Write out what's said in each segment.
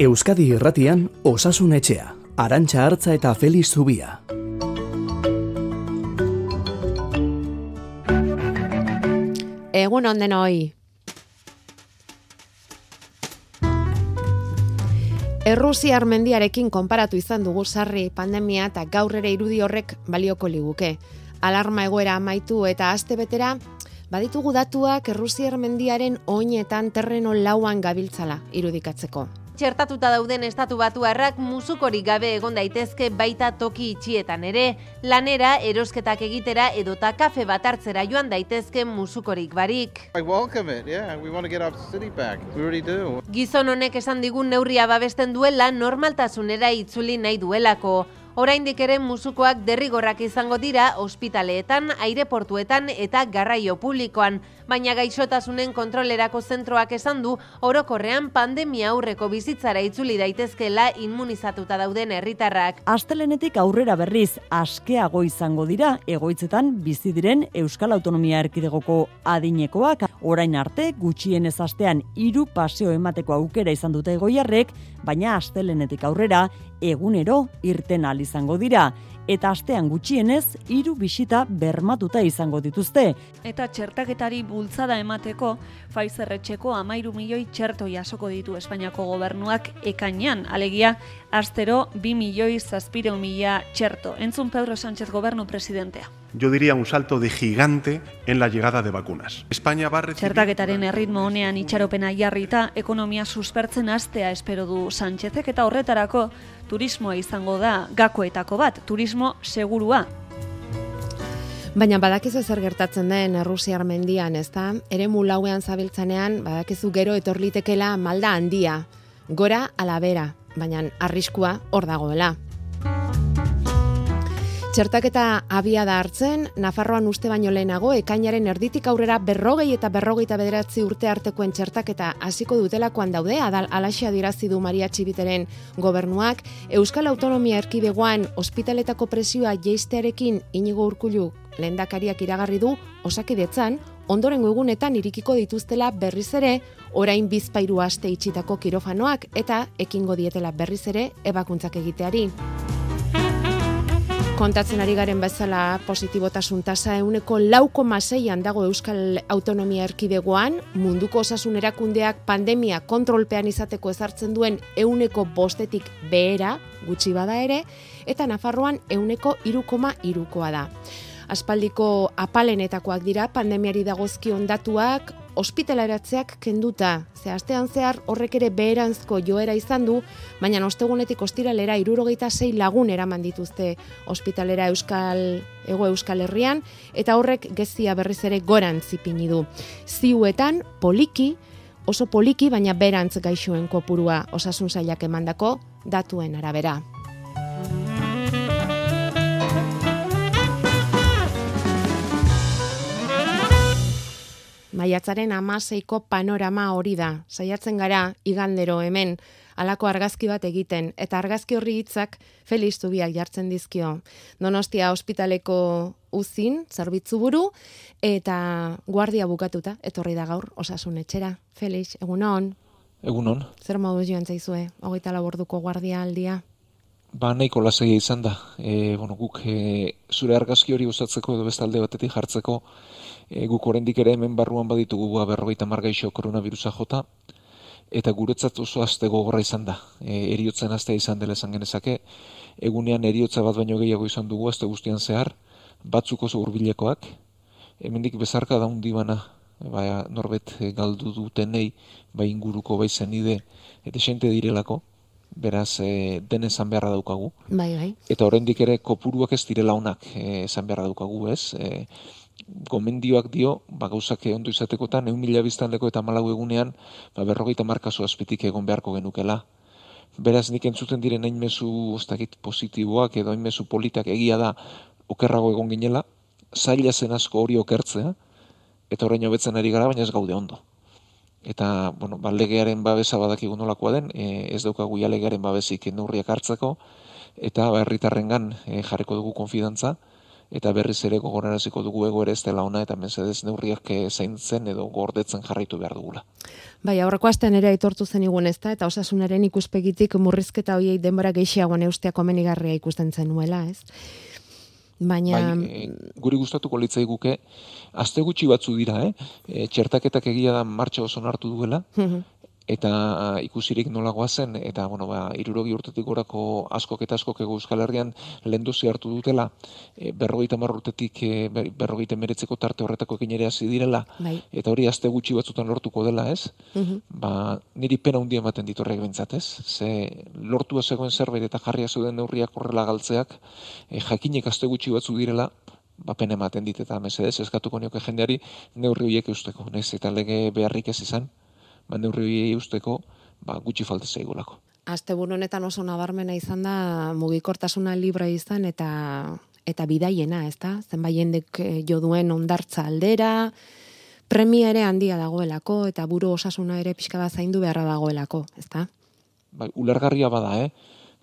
Euskadi Irratian Osasun Etxea, Arantxa Artza eta Feliz Zubia. Egun onden hoi. Errusiar mendiarekin konparatu izan dugu sarri pandemia eta gaur ere irudi horrek balioko liguke. Alarma egoera amaitu eta aste betera, baditugu datuak Errusiar mendiaren oinetan terreno lauan gabiltzala irudikatzeko. Txertatuta dauden estatu batuarrak musukorik gabe egon daitezke baita toki itxietan ere, lanera erosketak egitera edota kafe bat hartzera joan daitezke musukorik barik. Gizon honek esan digun neurria babesten duela normaltasunera itzuli nahi duelako. Oraindik ere musukoak derrigorrak izango dira ospitaleetan, aireportuetan eta garraio publikoan, baina gaixotasunen kontrolerako zentroak esan du orokorrean pandemia aurreko bizitzara itzuli daitezkela immunizatuta dauden herritarrak. Astelenetik aurrera berriz askeago izango dira egoitzetan bizi diren Euskal Autonomia Erkidegoko adinekoak orain arte gutxien ez astean hiru paseo emateko aukera izan dute egoiarrek, baina astelenetik aurrera egunero irten al izango dira eta astean gutxienez hiru bisita bermatuta izango dituzte. Eta txertaketari bultzada emateko Pfizer etxeko 13 milioi txerto jasoko ditu Espainiako gobernuak ekainean, alegia astero 2 milioi 700 mila txerto. Entzun Pedro Sánchez gobernu presidentea yo diría un salto de gigante en la llegada de vacunas. España va a recibir... Txertaketaren erritmo honean itxaropena jarrita, ekonomia suspertzen astea espero du Sánchezek eta horretarako turismoa izango da gakoetako bat, turismo segurua. Baina badakizu zer gertatzen den Errusiar mendian, ezta? Ere mulauean zabiltzanean, badakizu gero etorlitekela malda handia. Gora alabera, baina arriskua hor dagoela. Txertaketa abia da hartzen, Nafarroan uste baino lehenago, ekainaren erditik aurrera berrogei eta berrogeita bederatzi urte artekoen txertaketa hasiko dutelakoan daude, adal alaxia dirazi du Maria Txibiteren gobernuak, Euskal Autonomia Erkidegoan ospitaletako presioa jeistearekin inigo urkulu lehendakariak iragarri du, osakidetzan, ondoren egunetan irikiko dituztela berriz ere, orain bizpairu aste itxitako kirofanoak eta ekingo dietela berriz ere ebakuntzak egiteari. Kontatzen ari garen bezala positibotasun tasa euneko lauko maseian dago Euskal Autonomia Erkidegoan, munduko osasun erakundeak pandemia kontrolpean izateko ezartzen duen euneko bostetik behera, gutxi bada ere, eta Nafarroan euneko irukoma irukoa da. Aspaldiko apalenetakoak dira pandemiari dagozkion datuak, ospitaleratzeak kenduta. Ze astean zehar horrek ere beheranzko joera izan du, baina ostegunetik ostiralera irurogeita sei lagun eraman dituzte ospitalera Euskal Ego Euskal Herrian, eta horrek gezia berriz ere goran zipini du. Ziuetan, poliki, oso poliki, baina berantz gaixoen kopurua osasun zailak emandako datuen arabera. Maiatzaren amaseiko panorama hori da. Saiatzen gara, igandero hemen, alako argazki bat egiten, eta argazki horri hitzak Felix Zubiak jartzen dizkio. Donostia ospitaleko uzin, zerbitzu buru, eta guardia bukatuta, etorri da gaur, osasun etxera. Felix, egunon? Egunon. Zer modu joan zaizue, hogeita laborduko guardia aldia? Ba, nahiko lasegia izan da. E, bueno, guk e, zure argazki hori usatzeko edo bestalde batetik jartzeko, e, guk oraindik ere hemen barruan baditugu ba, berrogeita margaixo koronavirusa jota, eta guretzat oso azte gogorra izan da. E, eriotzen aztea izan dela esan genezake, egunean eriotza bat baino gehiago izan dugu azte guztian zehar, batzuk oso urbilekoak, hemendik bezarka da bana, ba, norbet galdu dutenei, ba inguruko bai zenide, eta xente direlako, beraz e, den esan beharra daukagu. Bai, bai. Eta oraindik ere kopuruak ez direla onak e, esan beharra daukagu, ez? E, gomendioak dio, ba, gauzak ondo izatekotan, egun mila biztanleko eta malau egunean, ba, berrogeita markazu azpitik egon beharko genukela. Beraz, nik entzuten diren hain mezu ostakit positiboak edo hain mezu politak egia da okerrago egon ginela, zaila zen asko hori okertzea, eta horrein hobetzen ari gara, baina ez gaude ondo. Eta, bueno, ba, legearen babesa badakigu nolakoa den, e, ez daukagu ja legearen babesik neurriak hartzeko, eta ba, herritarrengan e, jarriko dugu konfidantza, eta berriz ere gogoraraziko dugu ego ere ez dela ona eta mesedez neurriak zaintzen edo gordetzen jarraitu behar dugula. Bai, aurreko astean ere aitortu zen igun ezta eta osasunaren ikuspegitik murrizketa hoiei denbora gehiagoan eustea komenigarria ikusten zenuela, ez? Baina... Bai, e, guri gustatuko litzai guke, azte gutxi batzu dira, eh? E, txertaketak egia da martxa oso hartu duela, mhm eta ikusirik nolagoa zen, eta, bueno, ba, irurogi urtetik gorako askok eta askok ego Euskal Herrian lendozi hartu dutela, e, berrogeita marrurtetik e, berrogeita meretzeko tarte horretako egin ere hasi direla, bai. eta hori azte gutxi batzutan lortuko dela, ez? Mhm. Ba, niri pena hundia ematen ditorrek bintzat, ez? Ze lortu zegoen zerbait eta jarria zeuden neurriak horrela galtzeak, e, jakinek azte gutxi batzu direla, ba pena ematen dit eta mesedez eskatuko nioke jendeari neurri horiek eusteko, nez? Eta lege beharrik ez izan, ba, neurri usteko ba, gutxi falta zaigulako. Aste honetan oso nabarmena izan da mugikortasuna libra izan eta eta bidaiena, ez da? Zenbait jendek eh, jo duen ondartza aldera, premia ere handia dagoelako eta buru osasuna ere pixka bat zaindu beharra dagoelako, ez da? Bai, ulergarria bada, eh?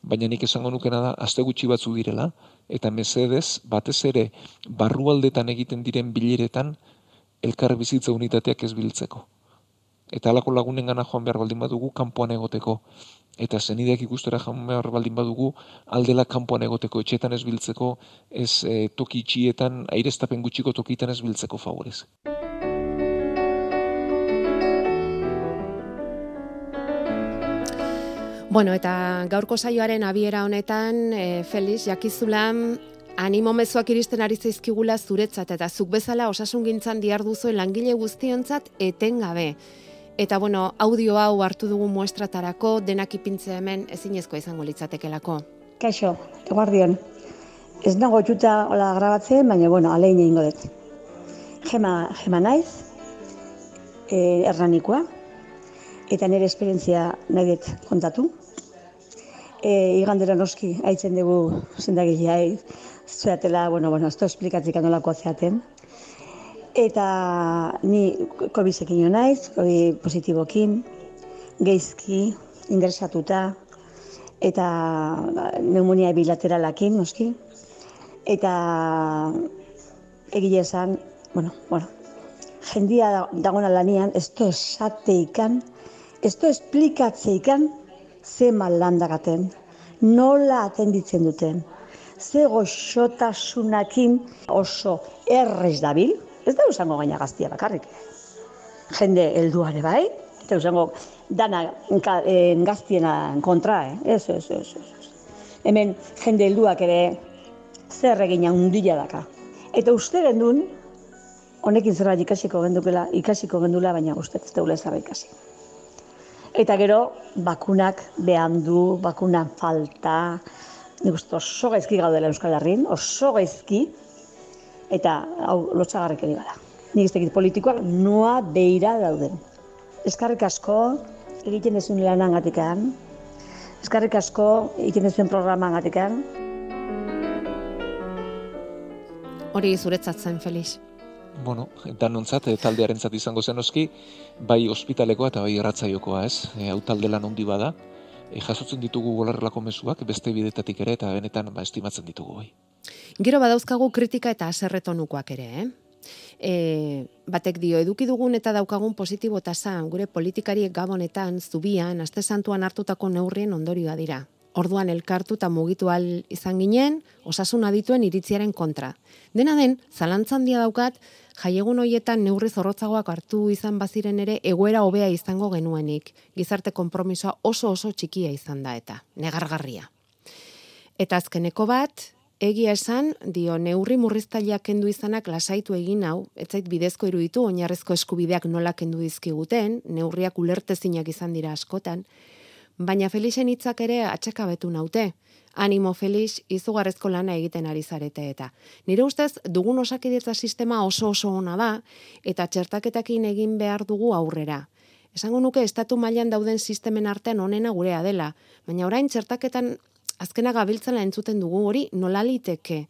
Baina nik esango nukena da, aste gutxi batzu direla, eta mesedez, batez ere, barrualdetan egiten diren bileretan, elkar bizitza unitateak ez biltzeko eta alako lagunen gana joan behar baldin badugu kanpoan egoteko. Eta zenideak ikustera joan behar baldin badugu aldela kanpoan egoteko, etxetan ez biltzeko, ez e, toki itxietan, aireztapen gutxiko tokitan ez biltzeko favorez. Bueno, eta gaurko saioaren abiera honetan, e, Felix, jakizulan, animo mezuak iristen ari zaizkigula zuretzat, eta zuk bezala osasun gintzan diarduzuen langile guztionzat etengabe. Eta bueno, audio hau hartu dugu muestratarako, denak ipintze hemen ezinezkoa izango litzatekelako. Kaixo, eguardion. Ez nago txuta hola grabatzen, baina bueno, alein egingo dut. Gema, gema naiz, e, erranikoa, eta nire esperientzia nahi dut kontatu. E, igandera noski, haitzen dugu zendagilea, zuatela, bueno, bueno, ez da esplikatzik anolako zeaten eta ni COVID-ekin naiz, COVID positibokin, geizki, ingresatuta, eta pneumonia bilateralakin, noski, eta egile esan, bueno, bueno, jendia dagona lanian, ez to esateikan, ez to esplikatzeikan, ze malandagaten, nola atenditzen duten, ze goxotasunakin oso errez dabil, Ez da usango gaina gaztia bakarrik. Jende helduare bai, eta usango dana gaztiena kontra, eh? Ez, ez, ez, ez. Hemen jende helduak ere zer egina undila daka. Eta uste gendun, honekin zerbait ikasiko gendukela, ikasiko gendula, baina uste ez deule zerbait ikasi. Eta gero, bakunak behan du, bakunak falta, nik uste oso gaizki gaudela Euskal Herrin, oso gaizki, eta hau lotxagarrek ere gara. Nik ez tekit politikoak noa beira dauden. Eskarrik asko egiten ezun lanan gatekan, eskarrik asko egiten ezun programan gatekan. Hori zuretzatzen, Felix. Bueno, eta nontzat, eh, taldearen zat izango zen oski, bai ospitalekoa eta bai erratzaiokoa ez, e, hau talde lan ondi bada, e, jasotzen ditugu golarrelako mezuak, beste bidetatik ere, eta benetan ba, estimatzen ditugu bai. Gero badauzkagu kritika eta aserretonukoak ere, eh? E, batek dio, eduki dugun eta daukagun positibo tasa, gure politikariek gabonetan, zubian, aste santuan hartutako neurrien ondorioa dira. Orduan elkartu eta mugitu al izan ginen, osasun adituen iritziaren kontra. Dena den, zalantzan dia daukat, jaiegun hoietan neurri zorrotzagoak hartu izan baziren ere egoera hobea izango genuenik. Gizarte konpromisoa oso oso txikia izan da eta, negargarria. Eta azkeneko bat, Egia esan, dio, neurri murriztaileak kendu izanak lasaitu egin hau, etzait bidezko iruditu, oinarrezko eskubideak nola kendu dizkiguten, neurriak ulertezinak izan dira askotan, baina Felixen hitzak ere atxakabetu naute. Animo Felix, izugarrezko lana egiten ari zarete eta. Nire ustez, dugun osakidetza sistema oso oso ona da, eta txertaketakin egin behar dugu aurrera. Esango nuke estatu mailan dauden sistemen artean onena gurea dela, baina orain txertaketan azkena gabiltzala entzuten dugu hori nola liteke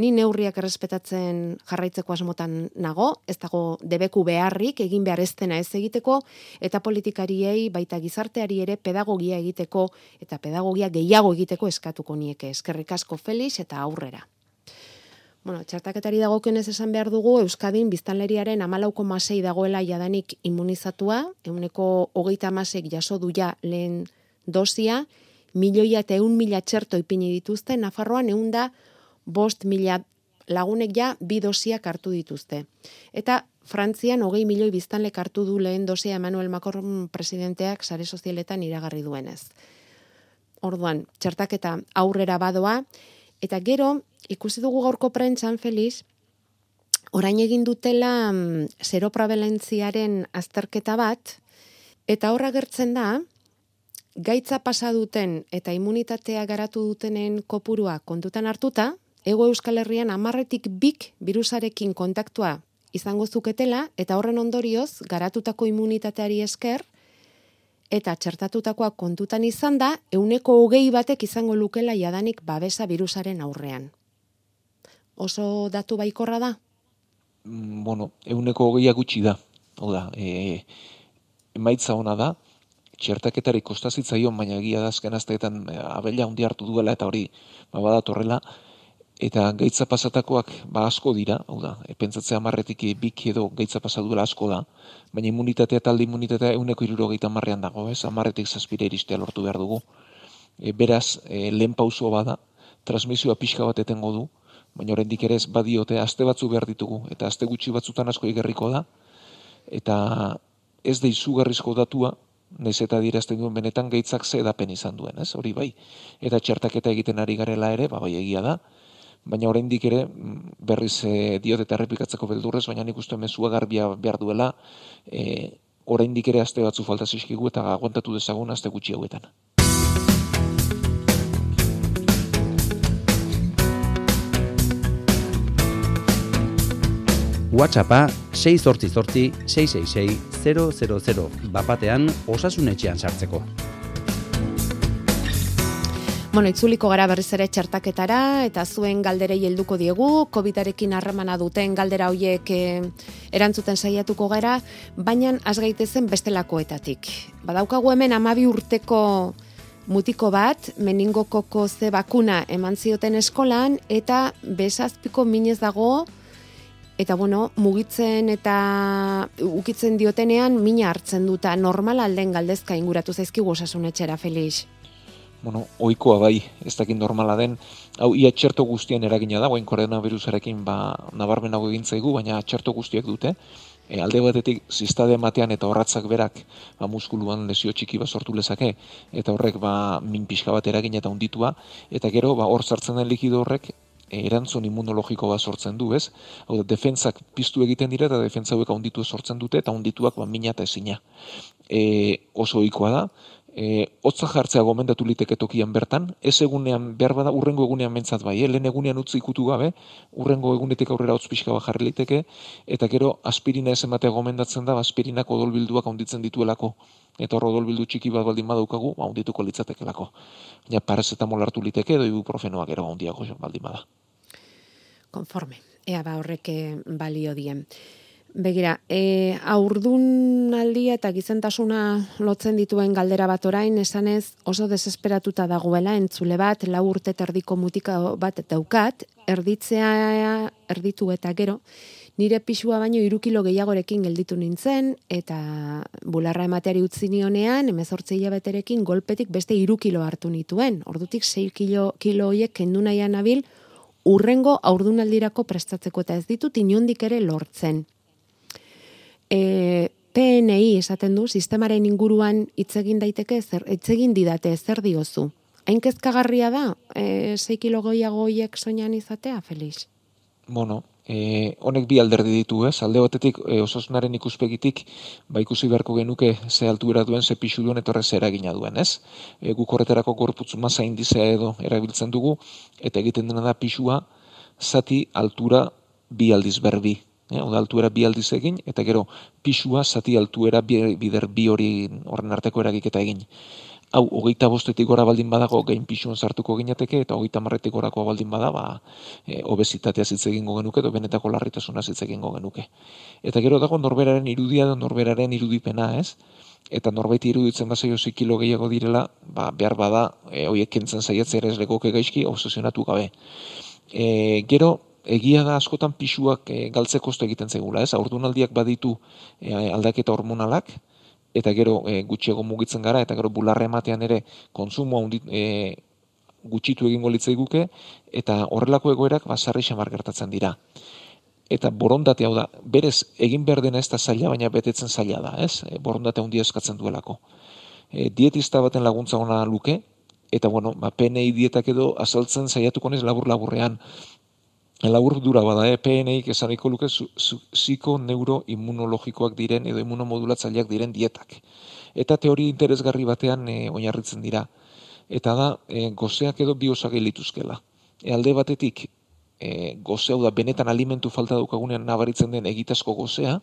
ni neurriak errespetatzen jarraitzeko asmotan nago, ez dago debeku beharrik egin behar eztena ez egiteko, eta politikariei baita gizarteari ere pedagogia egiteko eta pedagogia gehiago egiteko eskatuko nieke. Eskerrik asko Felix eta aurrera. Bueno, txertaketari dagokionez esan behar dugu, Euskadin biztanleriaren amalauko masei dagoela jadanik immunizatua, euneko hogeita masek jaso duia lehen dosia, milioia eta eun mila txerto ipini dituzte, Nafarroan eun da bost mila lagunek ja bi dosiak hartu dituzte. Eta Frantzian hogei milioi biztanlek hartu du lehen dosia Emmanuel Macron presidenteak sare sozialetan iragarri duenez. Orduan, txertaketa aurrera badoa, eta gero, ikusi dugu gaurko prentxan, Feliz, orain egin dutela mm, zeroprabalentziaren azterketa bat, eta horra gertzen da, gaitza pasa duten eta immunitatea garatu dutenen kopurua kontutan hartuta, ego euskal herrian amarretik bik virusarekin kontaktua izango zuketela, eta horren ondorioz, garatutako immunitateari esker, eta txertatutakoa kontutan izan da, euneko hogei batek izango lukela jadanik babesa virusaren aurrean oso datu baikorra da? Mm, bueno, euneko hogeia gutxi da. Oda, e, emaitza ona da, txertaketari kostazitzaio, baina egia da azken azteetan e, abella hundi hartu duela eta hori ba, badatorrela, eta gaitza pasatakoak ba asko dira, hau da, e, pentsatzea marretik bik edo gaitza pasaduela asko da, baina immunitatea talde immunitatea euneko irurogeita marrean dago, ez, amarretik zazpire iristea lortu behar dugu. E, beraz, e, lehen pausoa bada, transmisioa pixka bat etengo du, baina oraindik ere ez badiote aste batzu behar ditugu eta aste gutxi batzutan asko igerriko da. Eta ez da izugarrizko datua nez eta dirazten duen benetan gaitzak ze edapen izan duen, ez? Hori bai. Eta txertaketa egiten ari garela ere, ba bai egia da. Baina oraindik ere mm, berriz e, diot eta errepikatzeko beldurrez, baina nik uste mezua garbia behar duela, e, oraindik ere aste batzu falta zizkigu eta aguantatu dezagun aste gutxi hauetan. WhatsAppa 688-666-000 bapatean osasunetxean sartzeko. Bueno, itzuliko gara berriz ere txertaketara eta zuen galderei helduko diegu, COVIDarekin harremana duten galdera hoiek e, erantzuten saiatuko gara, baina az gaitezen bestelakoetatik. Badaukagu hemen amabi urteko mutiko bat, meningokoko ze bakuna eman zioten eskolan, eta besazpiko minez dago, eta bueno, mugitzen eta ukitzen diotenean mina hartzen duta normal alden galdezka inguratu zaizkigu osasunetxera Felix. Bueno, ohikoa bai, ez dakit normala den, hau ia txerto guztien eragina da, guain koronavirusarekin ba nabarmenago egin zaigu, baina txerto guztiak dute. E, alde batetik zistade ematean eta horratzak berak ba, muskuluan lesio txiki bat sortu lezake eta horrek ba min pixka bat eragin eta unditua eta gero ba hor sartzen den likido horrek erantzun immunologiko bat sortzen du, ez? Hau da, defentzak piztu egiten dira eta defentza hauek handitu sortzen dute eta handituak ba mina eta ezina. E, oso ohikoa da, e, hotza jartzea gomendatu liteke tokian bertan, ez egunean behar bada urrengo egunean mentzat bai, eh? lehen egunean utzi ikutu gabe, urrengo egunetik aurrera hotz pixka bat jarri liteke, eta gero aspirina ez ematea gomendatzen da, aspirinak odolbilduak handitzen dituelako, eta hor odolbildu txiki bat baldin badaukagu, ba, handituko litzatekelako. Ja, parazetamol hartu liteke edo ibuprofenoak ero handiago baldin bada konforme. Ea ba horrek eh, balio dien. Begira, e, aurdun aldia eta gizentasuna lotzen dituen galdera bat orain, esanez oso desesperatuta dagoela entzule bat, lau urte terdiko mutika bat daukat, erditzea erditu eta gero, nire pixua baino irukilo gehiagorekin gelditu nintzen, eta bularra emateari utzi nionean, emezortze hilabeterekin golpetik beste irukilo hartu nituen. Ordutik 6 kilo, kilo oiek kendu nahian abil, urrengo aurdunaldirako prestatzeko eta ez ditut inondik ere lortzen. E, PNI esaten du, sistemaren inguruan hitz egin daiteke, zer, hitz egin didate, zer diozu? Hain kezkagarria da, e, 6 kilo goiagoiek soinan izatea, Felix? Bueno, e, honek bi alderdi ditu, ez? Alde batetik e, osasunaren ikuspegitik ba ikusi beharko genuke ze altuera duen, ze pixu duen eta horrez eragina duen, ez? E, guk horretarako gorputz masa indizea edo erabiltzen dugu eta egiten dena da pixua zati altura bi aldiz berbi. E, oda altuera bi aldiz egin eta gero pixua zati altuera bider bi hori horren arteko eragiketa egin hau, hogeita bostetik gora baldin badago gain pixuan sartuko ginateke, eta hogeita marretik gorako baldin bada, ba, e, obesitatea zitze egingo genuke, edo benetako larritasuna zitze egingo genuke. Eta gero dago norberaren irudia da norberaren irudipena, ez? Eta norbaiti iruditzen da zaio kilo gehiago direla, ba, behar bada, e, hoiek kentzen zaiatzea ere ez legoke gaizki, obsesionatu gabe. E, gero, egia da askotan pisuak e, galtzeko egiten zegula, ez? Aurdunaldiak baditu e, aldaketa hormonalak, eta gero e, gutxiago mugitzen gara, eta gero bularre ematean ere konsumo handit, e, gutxitu egingo litzaiguke, eta horrelako egoerak basarri xamar gertatzen dira. Eta borondate hau da, berez egin behar dena ez da zaila, baina betetzen zaila da, ez? E, borondate handia eskatzen duelako. E, dietista baten laguntza ona luke, eta bueno, ba, PNI dietak edo azaltzen saiatuko nez labur-laburrean, labur dura bada, eh? PNI esaniko luke ziko neuroimmunologikoak diren edo immunomodulatzaileak diren dietak. Eta teori interesgarri batean e, oinarritzen dira. Eta da, e, gozeak edo biosagei lituzkela. E, alde batetik, e, gozea da benetan alimentu falta daukagunean nabaritzen den egitasko gozea,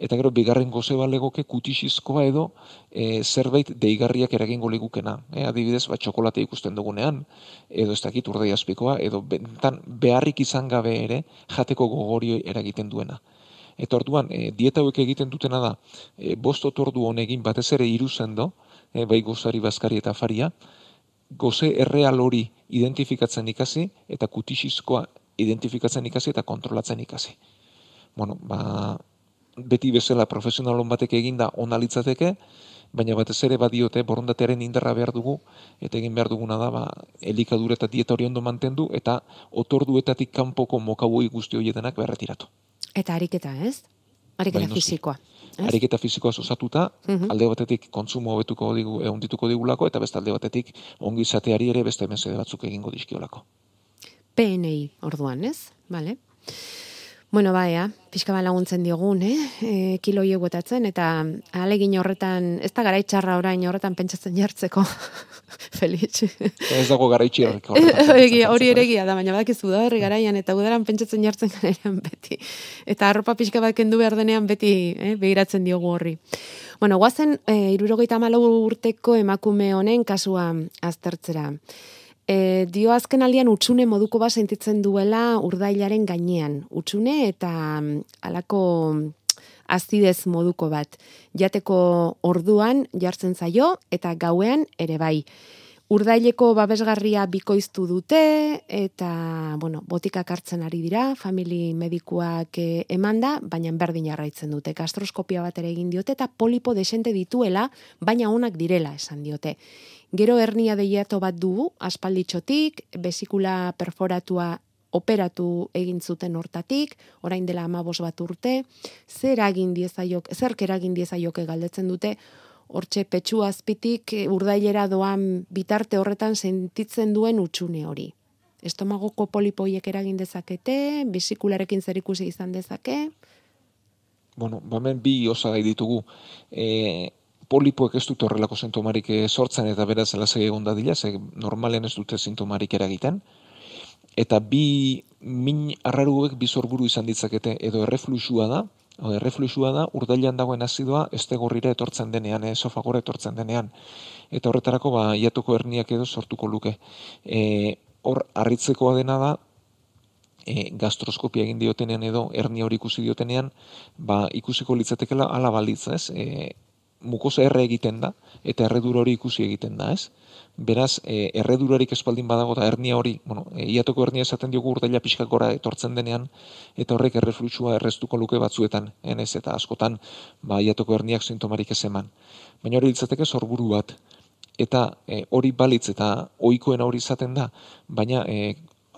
eta gero bigarren goze balegoke kutisizkoa edo e, zerbait deigarriak eragingo ligukena. E, adibidez, bat txokolate ikusten dugunean, edo ez dakit urdei azpikoa, edo bentan beharrik izan gabe ere jateko gogorio eragiten duena. Eta orduan, e, dieta hauek egiten dutena da, e, bost otordu honegin batez ere iruzen do, e, bai gozari bazkari eta faria, goze erreal hori identifikatzen ikasi, eta kutisizkoa identifikatzen ikasi eta kontrolatzen ikasi. Bueno, ba, beti bezala profesionalon batek eginda ona litzateke, baina batez ere badiote borondatearen indarra behar dugu eta egin behar duguna da ba elikadura eta dieta hori ondo mantendu eta otorduetatik kanpoko mokabui guzti horietenak berretiratu. Eta ariketa, ez? Ariketa bai, fisikoa. Ez? Ariketa fisikoa osatuta, mhm. alde batetik kontsumo hobetuko digu, egun dituko digulako, eta beste alde batetik ongi izateari ere beste mesede batzuk egingo dizkiolako. PNI orduan, ez? Vale. Bueno, bai, pixka ba laguntzen diogun, eh? E, kilo botatzen, eta alegin horretan, ez da garaitxarra orain horretan pentsatzen jartzeko, Feliz. Ez dago garaitxi horretan. hori ere egia da, baina bakizu da horri garaian, eta udaran pentsatzen jartzen garean beti. Eta arropa pixka bat kendu behar denean beti eh, behiratzen diogu horri. Bueno, guazen, e, irurogeita urteko emakume honen kasua aztertzera. E, dio azken aldian utxune moduko bat sentitzen duela urdailaren gainean. Utxune eta mm, alako azidez moduko bat. Jateko orduan jartzen zaio eta gauean ere bai. Urdaileko babesgarria bikoiztu dute eta bueno, botikak hartzen ari dira, famili medikuak eh, emanda, baina berdin jarraitzen dute. Gastroskopia bat ere egin diote eta polipo desente dituela, baina onak direla esan diote. Gero hernia deiato bat dugu, aspalditxotik, besikula perforatua operatu egin zuten hortatik, orain dela amabos bat urte, zer egin diezaiok, zer eragin diezaioke galdetzen dute, hortxe petxu azpitik urdailera doan bitarte horretan sentitzen duen utxune hori. Estomagoko polipoiek eragin dezakete, besikularekin zer ikusi izan dezake? Bueno, bamen bi osagai ditugu. E, polipoek ez dute horrelako sintomarik eh, sortzen eta beraz lasai egon dadila, ze normalen ez dute sintomarik eragiten. Eta bi min arraruek bi sorburu izan ditzakete edo errefluxua da, edo errefluxua da urdailan dagoen azidoa estegorrira etortzen denean, eh, esofagora etortzen denean. Eta horretarako ba iatuko herniak edo sortuko luke. E, hor harritzekoa dena da e, gastroskopia egin diotenean edo hernia hori ikusi diotenean, ba ikusiko litzatekeela ala balitz, ez? E, mukosa erre egiten da, eta erredur hori ikusi egiten da, ez? Beraz, e, erredurarik espaldin badago eta hernia hori, bueno, e, iatoko hernia esaten diogu urdaila pixka gora etortzen denean, eta horrek errefluxua erreztuko luke batzuetan, enez, eta askotan, ba, iatoko herniak sintomarik ez eman. Baina hori ditzateke sorburu bat, eta e, hori balitz eta ohikoena hori izaten da, baina e,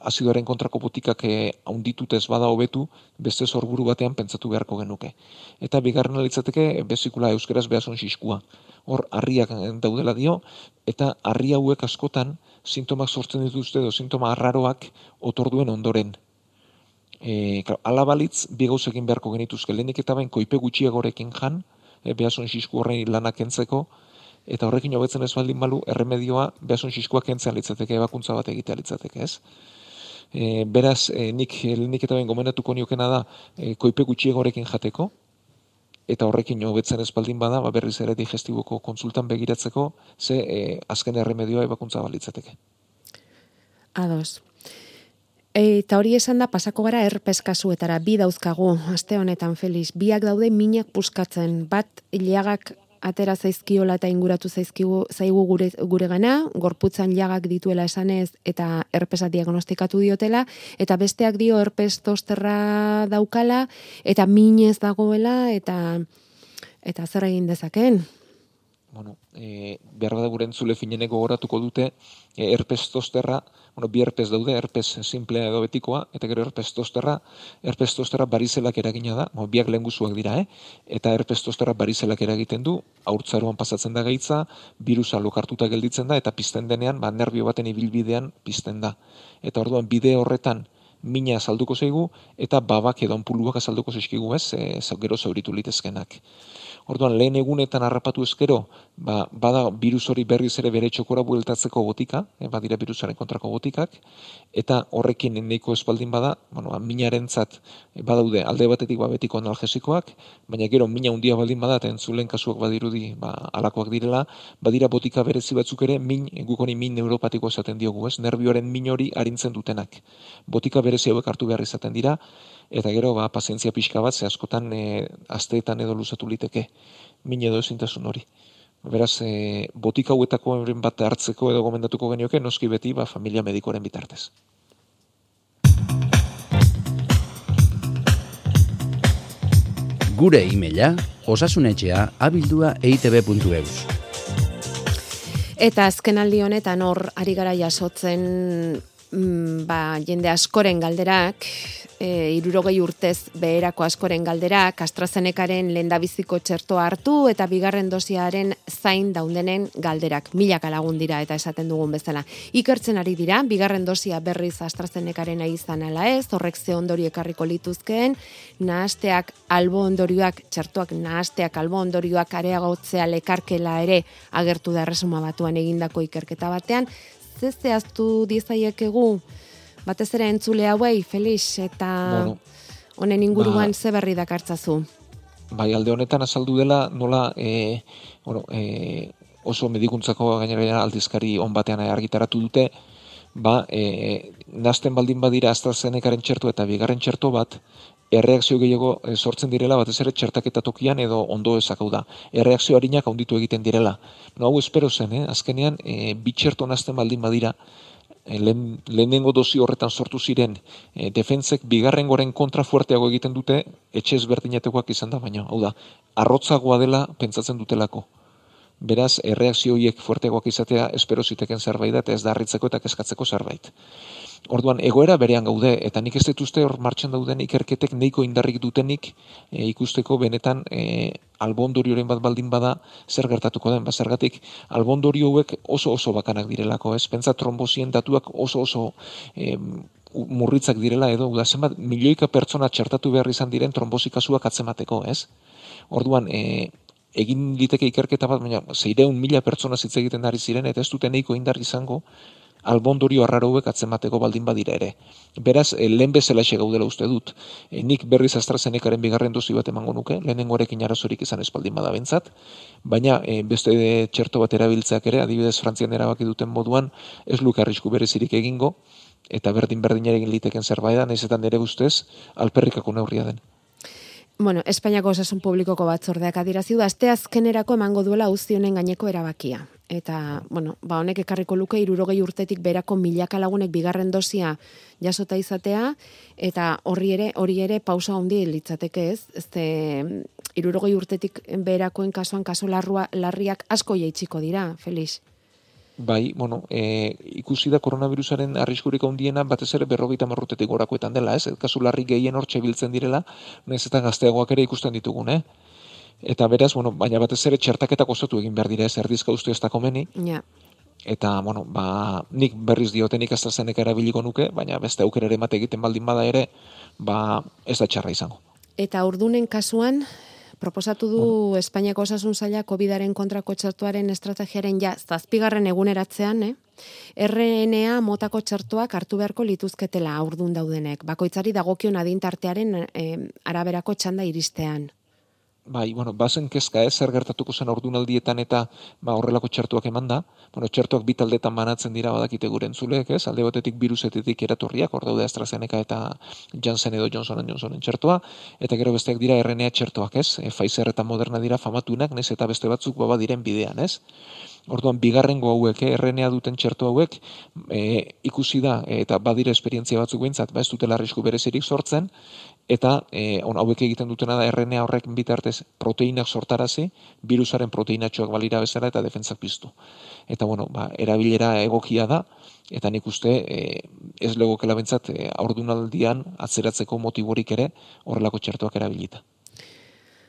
azidoaren kontrako botikak eh, haunditut ez bada hobetu, beste zorburu batean pentsatu beharko genuke. Eta bigarren alitzateke bezikula euskeraz behazon xiskua. Hor, harriak daudela dio, eta harri hauek askotan sintomak sortzen dituzte edo sintoma arraroak otorduen ondoren. E, klar, alabalitz, bi egin beharko genituzke, lehenik eta bain koipe gutxiagorekin jan, e, behazon xisku horrein lanak entzeko, eta horrekin hobetzen ez baldin balu, erremedioa behazon xiskua kentzen litzateke, ebakuntza bat egitea litzateke, ez? E, beraz, e, nik lehenik eta ben gomendatuko niokena da e, koipe gutxiegorekin jateko, eta horrekin hobetzen espaldin bada, ba berriz ere digestiboko konsultan begiratzeko, ze e, azken erremedioa ebakuntza balitzateke. Ados. Eta hori esan da, pasako gara erpeskasuetara, bi dauzkagu, aste honetan, Feliz, biak daude minak puskatzen, bat iliagak atera zaizkiola eta inguratu zaizkigu zaigu gure, gure gana, gorputzan jagak dituela esanez eta herpesa diagnostikatu diotela, eta besteak dio herpes tosterra daukala, eta minez dagoela, eta eta zer egin dezaken? Bueno, e, behar da gure entzule fineneko goratuko dute, e, herpes tosterra, bueno, bi herpes daude, herpes simplea edo betikoa, eta gero herpes tosterra, herpes tosterra barizelak eragina da, bueno, biak lehenguzuak dira, eh? eta herpes tosterra barizelak eragiten du, aurtzaroan pasatzen da gaitza, virusa lokartuta gelditzen da, eta pizten denean, ba, nervio baten ibilbidean pizten da. Eta orduan, bide horretan, mina azalduko zeigu, eta babak edo onpuluak azalduko zeizkigu ez, e, gero zauritu litezkenak. Orduan, lehen egunetan harrapatu ezkero, ba, bada virus hori berriz ere bere txokora bueltatzeko botika, e, badira virusaren kontrako botikak, eta horrekin neiko espaldin bada, bueno, ba, minaren zat, e, badaude alde batetik ba, betiko analgesikoak, baina gero mina handia baldin bada, eta entzulen kasuak badirudi ba, alakoak direla, badira botika berezi batzuk ere, min, guk hori min neuropatiko esaten diogu, ez? Nervioaren min hori arintzen dutenak. Botika berezi hauek hartu behar izaten dira, eta gero ba pazientzia pixka bat ze askotan e, asteetan edo luzatu liteke min edo ezintasun hori. Beraz, e, botik hauetako bat hartzeko edo gomendatuko genioke, noski beti ba, familia medikoren bitartez. Gure e-maila osasunetxea abildua eitb.eus. Eta azken aldi honetan hor ari gara jasotzen mm, ba, jende askoren galderak, e, irurogei urtez beherako askoren galderak, AstraZenecaren lendabiziko txerto hartu eta bigarren dosiaren zain daudenen galderak. Milaka lagun dira eta esaten dugun bezala. Ikertzen ari dira, bigarren dosia berriz AstraZenecaren izan ala ez, horrek ze ondori ekarriko lituzkeen, nahasteak albo ondorioak, txertuak nahasteak albo ondorioak areagotzea lekarkela ere agertu da resuma batuan egindako ikerketa batean, zehaztu dizaiekegu batez ere entzule hauei, Felix, eta bueno, honen inguruan ba, ze berri dakartzazu? Bai, alde honetan azaldu dela, nola, e, bueno, e, oso medikuntzako gainera aldizkari on batean argitaratu dute, ba, e, nazten baldin badira AstraZenecaren txertu eta bigarren txerto bat, erreakzio gehiago sortzen direla batez ere txertaketa tokian edo ondo ezakau da. Erreakzio harinak handitu egiten direla. No, hau espero zen, eh? azkenean, e, bitxerto nazten baldin badira, Eh, lehen, lehenengo dozi horretan sortu ziren e, defentzek bigarrengoren kontra fuerteago egiten dute etxe ezberdinetekoak izan da baina, hau da, arrotzagoa dela pentsatzen dutelako. Beraz, erreakzioiek fuerteagoak izatea espero ziteken zerbait da eta ez darritzeko eta kezkatzeko zerbait. Orduan, egoera berean gaude, eta nik ez dituzte hor martxan dauden ikerketek neiko indarrik dutenik e, ikusteko benetan e, albondorioren bat baldin bada zer gertatuko den. Ba, zergatik, albondorio hauek oso oso bakanak direlako, ez? Pentsa trombozien datuak oso oso e, murritzak direla edo, da zenbat milioika pertsona txertatu behar izan diren trombozikasuak atzemateko, ez? Orduan, e, egin liteke ikerketa bat, baina zeireun mila pertsona zitze egiten ari ziren, eta ez dute neiko indar izango, albondorio arrarouek atzemateko baldin badira ere. Beraz, e, lehen bezala gaudela uste dut. E, nik berriz AstraZenecaren bigarren dozi bat emango nuke, lehenengorekin arazorik izan espaldin bada bentzat, baina e, beste txerto bat erabiltzeak ere, adibidez frantzian erabaki duten moduan, ez luke arrisku berezirik egingo, eta berdin berdin ere egin liteken zerbait da, nahizetan ere ustez, alperrikako neurria den. Bueno, Espainiako osasun publikoko batzordeak adirazi du aste azkenerako emango duela uzti honen gaineko erabakia eta, bueno, ba, honek ekarriko luke irurogei urtetik berako milaka lagunek bigarren dosia jasota izatea, eta horri ere, hori ere pausa handi litzateke ez, ezte irurogei urtetik berakoen kasuan kaso larrua, larriak asko jaitsiko dira, Felix. Bai, bueno, e, ikusi da koronavirusaren arriskurik handiena batez ere berrogeita marrutetik gorakoetan dela, ez? Kasu larri gehien hortxe biltzen direla, nahiz eta gazteagoak ere ikusten ditugun, eh? Eta beraz, bueno, baina batez ere txertaketak osatu egin behar dira ez erdizka uste ez da komeni. Ja. Eta, bueno, ba, nik berriz diotenik AstraZeneca erabiliko nuke, baina beste aukera ere mate egiten baldin bada ere, ba, ez da txarra izango. Eta urdunen kasuan, proposatu du bueno. Espainiako osasun zaila COVID-aren kontrako txertuaren estrategiaren ja zazpigarren eguneratzean, eh? RNA motako txertuak hartu beharko lituzketela urdun daudenek. Bakoitzari dagokion adintartearen eh, araberako txanda iristean. Bai, bueno, bazen kezka ez, zer gertatuko zen ordunaldietan eta ba, horrelako txertuak eman da. Bueno, txertuak bi taldetan banatzen dira badakite gure entzulek, ez? Alde batetik virusetetik eratorriak, hor daude AstraZeneca eta Janssen edo Johnson Johnsonen txertua, eta gero besteak dira RNA txertuak, ez? E, Pfizer eta Moderna dira famatunak, nez eta beste batzuk baba diren bidean, ez? Orduan, bigarrengo hauek, eh, RNA duten txertu hauek, e, ikusi da, eta badire esperientzia batzuk behintzat, ba ez dutela arrisku berezirik sortzen, eta e, on, hauek egiten dutena da RNA horrek bitartez proteinak sortarazi, virusaren proteinatxoak balira bezala eta defentzak piztu. Eta bueno, ba, erabilera egokia da, eta nik uste e, ez legokela bentsat e, aurdunaldian atzeratzeko motiborik ere horrelako txertuak erabilita.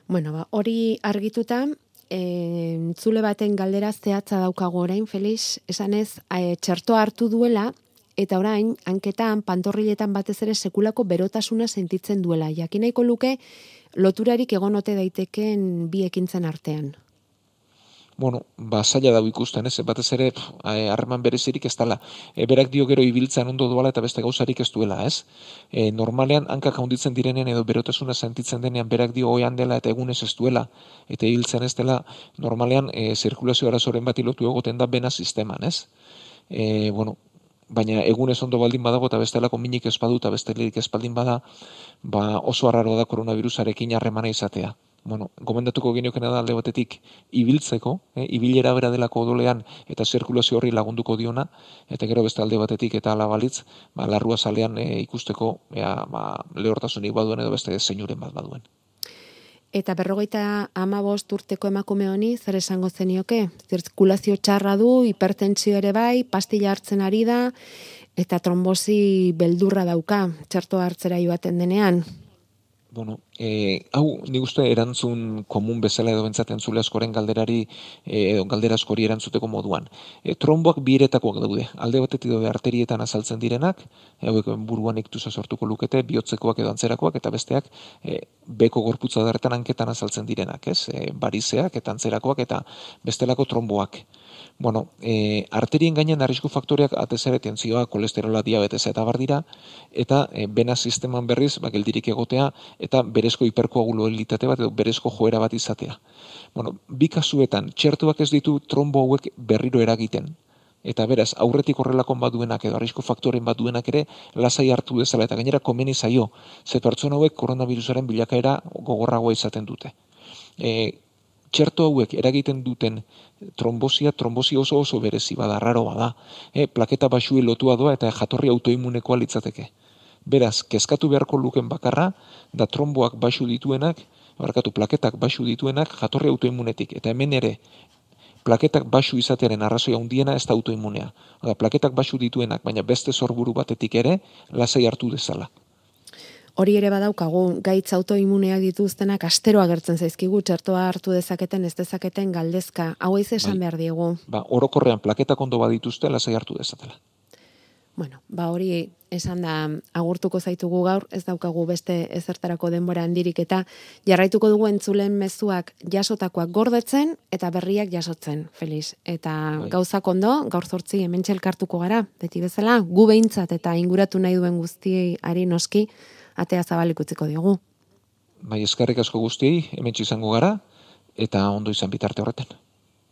Bueno, ba, hori argituta, e, zule baten galdera zehatza daukago orain, Felix, esan ez, e, txertoa hartu duela, eta orain, hanketan, pantorriletan batez ere sekulako berotasuna sentitzen duela. Jakinaiko luke, loturarik egonote daiteken bi ekintzen artean. Bueno, ba, zaila dago ikusten, ez, batez ere, harreman berezirik ez dala. E, berak dio gero ibiltzen ondo duela eta beste gauzarik ez duela, ez? E, normalean, hankak handitzen direnen edo berotasuna sentitzen denean, berak dio oian dela eta egunez ez duela, eta ibiltzen ez dela, normalean, e, zirkulazio arazoren bat ilotu egoten da bena sisteman, ez? E, bueno, baina egunez ondo baldin badago eta bestelako minik ez badu eta bestelik ez baldin bada, ba oso arraro da koronavirusarekin harremana izatea. Bueno, gomendatuko geniokena da alde batetik ibiltzeko, eh, ibilera bera delako odolean eta zirkulazio horri lagunduko diona, eta gero beste alde batetik eta alabalitz, ba, larrua salean eh, ikusteko ea, ba, lehortasunik baduen edo beste zeinuren bat baduen. Eta berrogeita ama bost urteko emakume honi, zer esango zenioke? Zirkulazio txarra du, hipertentsio ere bai, pastilla hartzen ari da, eta trombosi beldurra dauka, txarto hartzera joaten denean. Bueno, e, hau, ni uste erantzun komun bezala edo bentzaten zule askoren galderari e, edo galdera askori erantzuteko moduan. E, tromboak biretakoak daude. Alde batetik daude arterietan azaltzen direnak, hauek buruan iktuza sortuko lukete, bihotzekoak edo antzerakoak, eta besteak e, beko gorputza darretan anketan azaltzen direnak, ez? E, barizeak eta antzerakoak eta bestelako tromboak bueno, e, arterien gainen arrisku faktoreak atezere tentzioa, kolesterola, diabetes eta bar dira, eta e, bena sisteman berriz, ba, geldirik egotea, eta berezko hiperkoaguloelitate bat, edo berezko joera bat izatea. Bueno, bi kasuetan, txertuak ez ditu trombo hauek berriro eragiten, eta beraz, aurretik horrelakon baduenak edo arrisku faktoren baduenak ere, lasai hartu dezala, eta gainera komeni zaio, ze pertsona hauek koronavirusaren bilakaera gogorragoa izaten dute. E, txerto hauek eragiten duten trombosia, trombosia oso oso berezi bada, raro bada. E, plaketa basui lotua doa eta jatorri autoimunekoa litzateke. Beraz, kezkatu beharko luken bakarra, da tromboak basu dituenak, barkatu plaketak basu dituenak jatorri autoimunetik. Eta hemen ere, plaketak basu izatearen arrazoia handiena ez da autoimunea. Oda, plaketak basu dituenak, baina beste zorburu batetik ere, lasai hartu dezala hori ere badaukagu gaitz autoimuneak dituztenak astero agertzen zaizkigu txertoa hartu dezaketen ez dezaketen galdezka hau ez esan bai. behar diegu ba orokorrean plaketak ondo badituzte lasai hartu dezatela Bueno, ba hori esan da agurtuko zaitugu gaur, ez daukagu beste ezertarako denbora handirik eta jarraituko dugu entzulen mezuak jasotakoak gordetzen eta berriak jasotzen, Feliz. Eta bai. gauzak ondo, gaur zortzi hemen txelkartuko gara, beti bezala, gu behintzat eta inguratu nahi duen guztiei ari noski, atea zabalik utziko diogu. Bai, eskarrik asko guztiei, hemen izango gara, eta ondo izan bitarte horretan.